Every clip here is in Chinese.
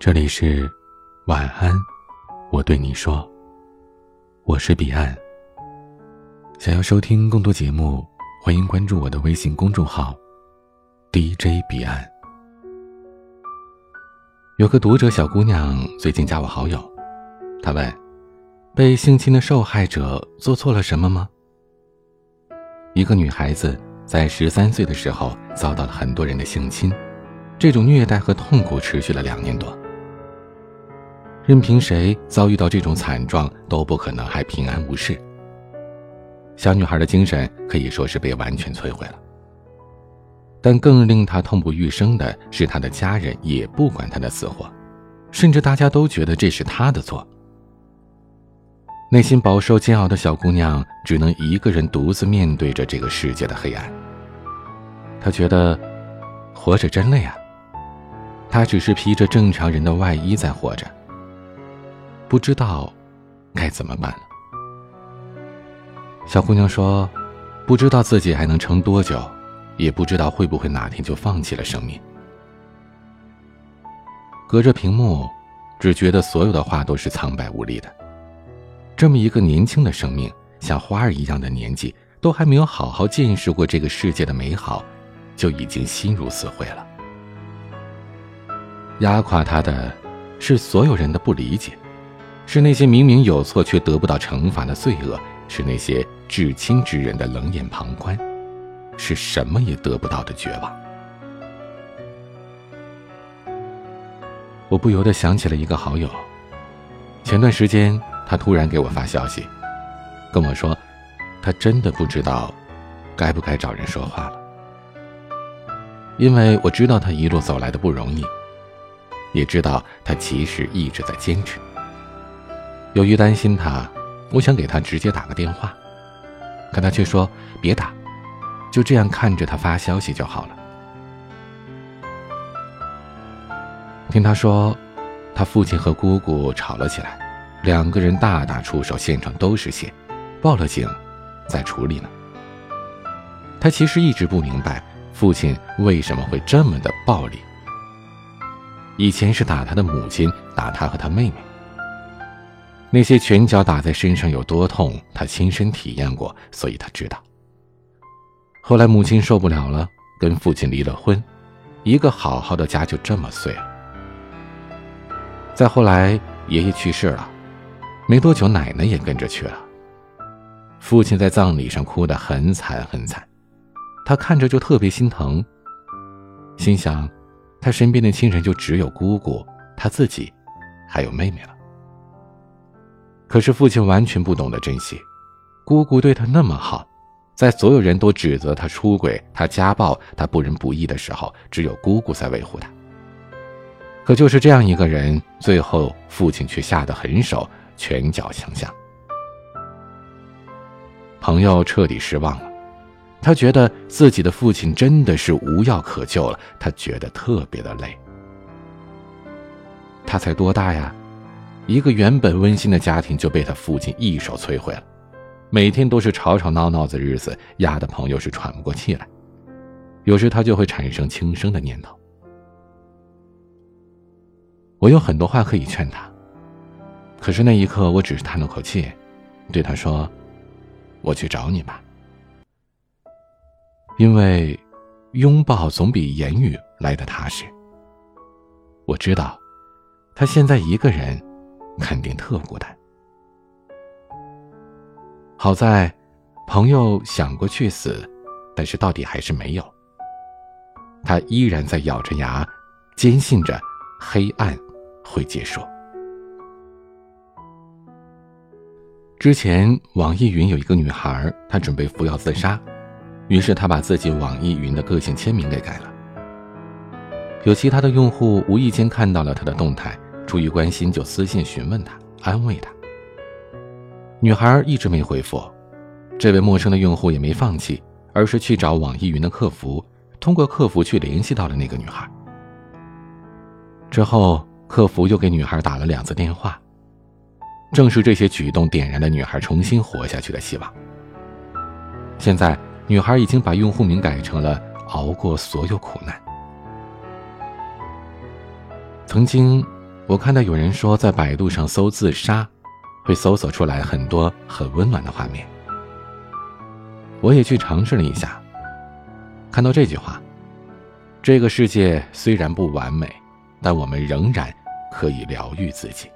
这里是晚安，我对你说，我是彼岸。想要收听更多节目，欢迎关注我的微信公众号 DJ 彼岸。有个读者小姑娘最近加我好友，她问：被性侵的受害者做错了什么吗？一个女孩子在十三岁的时候遭到了很多人的性侵。这种虐待和痛苦持续了两年多，任凭谁遭遇到这种惨状都不可能还平安无事。小女孩的精神可以说是被完全摧毁了。但更令她痛不欲生的是，她的家人也不管她的死活，甚至大家都觉得这是她的错。内心饱受煎熬的小姑娘只能一个人独自面对着这个世界的黑暗。她觉得，活着真累啊。他只是披着正常人的外衣在活着，不知道该怎么办了。小姑娘说：“不知道自己还能撑多久，也不知道会不会哪天就放弃了生命。”隔着屏幕，只觉得所有的话都是苍白无力的。这么一个年轻的生命，像花儿一样的年纪，都还没有好好见识过这个世界的美好，就已经心如死灰了。压垮他的，是所有人的不理解，是那些明明有错却得不到惩罚的罪恶，是那些至亲之人的冷眼旁观，是什么也得不到的绝望。我不由得想起了一个好友，前段时间他突然给我发消息，跟我说，他真的不知道该不该找人说话了，因为我知道他一路走来的不容易。也知道他其实一直在坚持。由于担心他，我想给他直接打个电话，可他却说别打，就这样看着他发消息就好了。听他说，他父亲和姑姑吵了起来，两个人大打出手，现场都是血，报了警，在处理呢。他其实一直不明白父亲为什么会这么的暴力。以前是打他的母亲，打他和他妹妹。那些拳脚打在身上有多痛，他亲身体验过，所以他知道。后来母亲受不了了，跟父亲离了婚，一个好好的家就这么碎了。再后来，爷爷去世了，没多久奶奶也跟着去了。父亲在葬礼上哭得很惨很惨，他看着就特别心疼，心想。他身边的亲人就只有姑姑、他自己，还有妹妹了。可是父亲完全不懂得珍惜，姑姑对他那么好，在所有人都指责他出轨、他家暴、他不仁不义的时候，只有姑姑在维护他。可就是这样一个人，最后父亲却下得狠手，拳脚相向。朋友彻底失望了。他觉得自己的父亲真的是无药可救了，他觉得特别的累。他才多大呀？一个原本温馨的家庭就被他父亲一手摧毁了，每天都是吵吵闹闹的日子，压的朋友是喘不过气来。有时他就会产生轻生的念头。我有很多话可以劝他，可是那一刻我只是叹了口气，对他说：“我去找你吧。”因为，拥抱总比言语来的踏实。我知道，他现在一个人，肯定特孤单。好在，朋友想过去死，但是到底还是没有。他依然在咬着牙，坚信着黑暗会结束。之前，网易云有一个女孩，她准备服药自杀。于是他把自己网易云的个性签名给改了。有其他的用户无意间看到了他的动态，出于关心就私信询问他，安慰他。女孩一直没回复，这位陌生的用户也没放弃，而是去找网易云的客服，通过客服去联系到了那个女孩。之后，客服又给女孩打了两次电话，正是这些举动点燃了女孩重新活下去的希望。现在。女孩已经把用户名改成了“熬过所有苦难”。曾经，我看到有人说，在百度上搜“自杀”，会搜索出来很多很温暖的画面。我也去尝试了一下，看到这句话：“这个世界虽然不完美，但我们仍然可以疗愈自己。”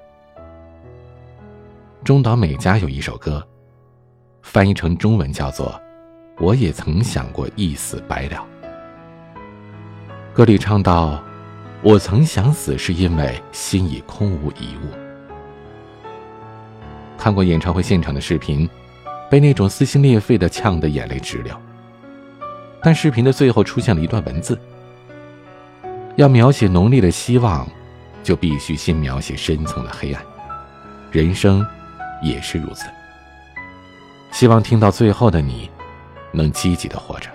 中岛美嘉有一首歌，翻译成中文叫做《我也曾想过一死百了》。歌里唱到。我曾想死，是因为心已空无一物。看过演唱会现场的视频，被那种撕心裂肺的呛得眼泪直流。但视频的最后出现了一段文字：要描写浓烈的希望，就必须先描写深层的黑暗。人生也是如此。希望听到最后的你，能积极的活着。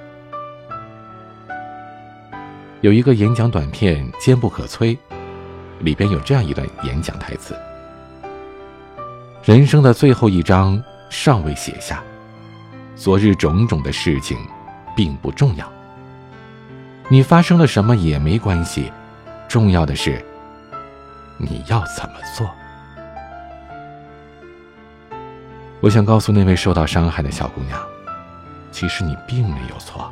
有一个演讲短片《坚不可摧》，里边有这样一段演讲台词：“人生的最后一章尚未写下，昨日种种的事情并不重要。你发生了什么也没关系，重要的是你要怎么做。”我想告诉那位受到伤害的小姑娘，其实你并没有错。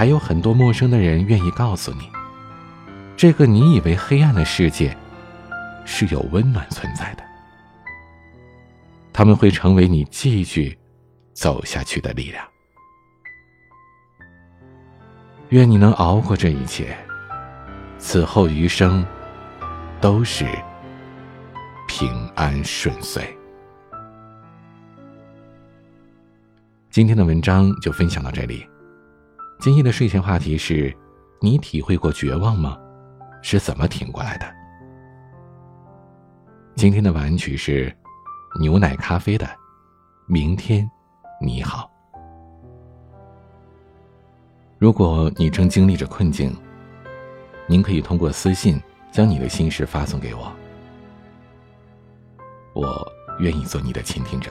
还有很多陌生的人愿意告诉你，这个你以为黑暗的世界，是有温暖存在的。他们会成为你继续走下去的力量。愿你能熬过这一切，此后余生都是平安顺遂。今天的文章就分享到这里。今夜的睡前话题是：你体会过绝望吗？是怎么挺过来的？今天的晚安曲是牛奶咖啡的《明天你好》。如果你正经历着困境，您可以通过私信将你的心事发送给我，我愿意做你的倾听者。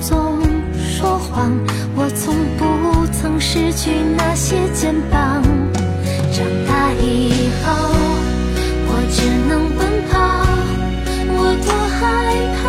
总说谎，我从不曾失去那些肩膀。长大以后，我只能奔跑，我多害怕。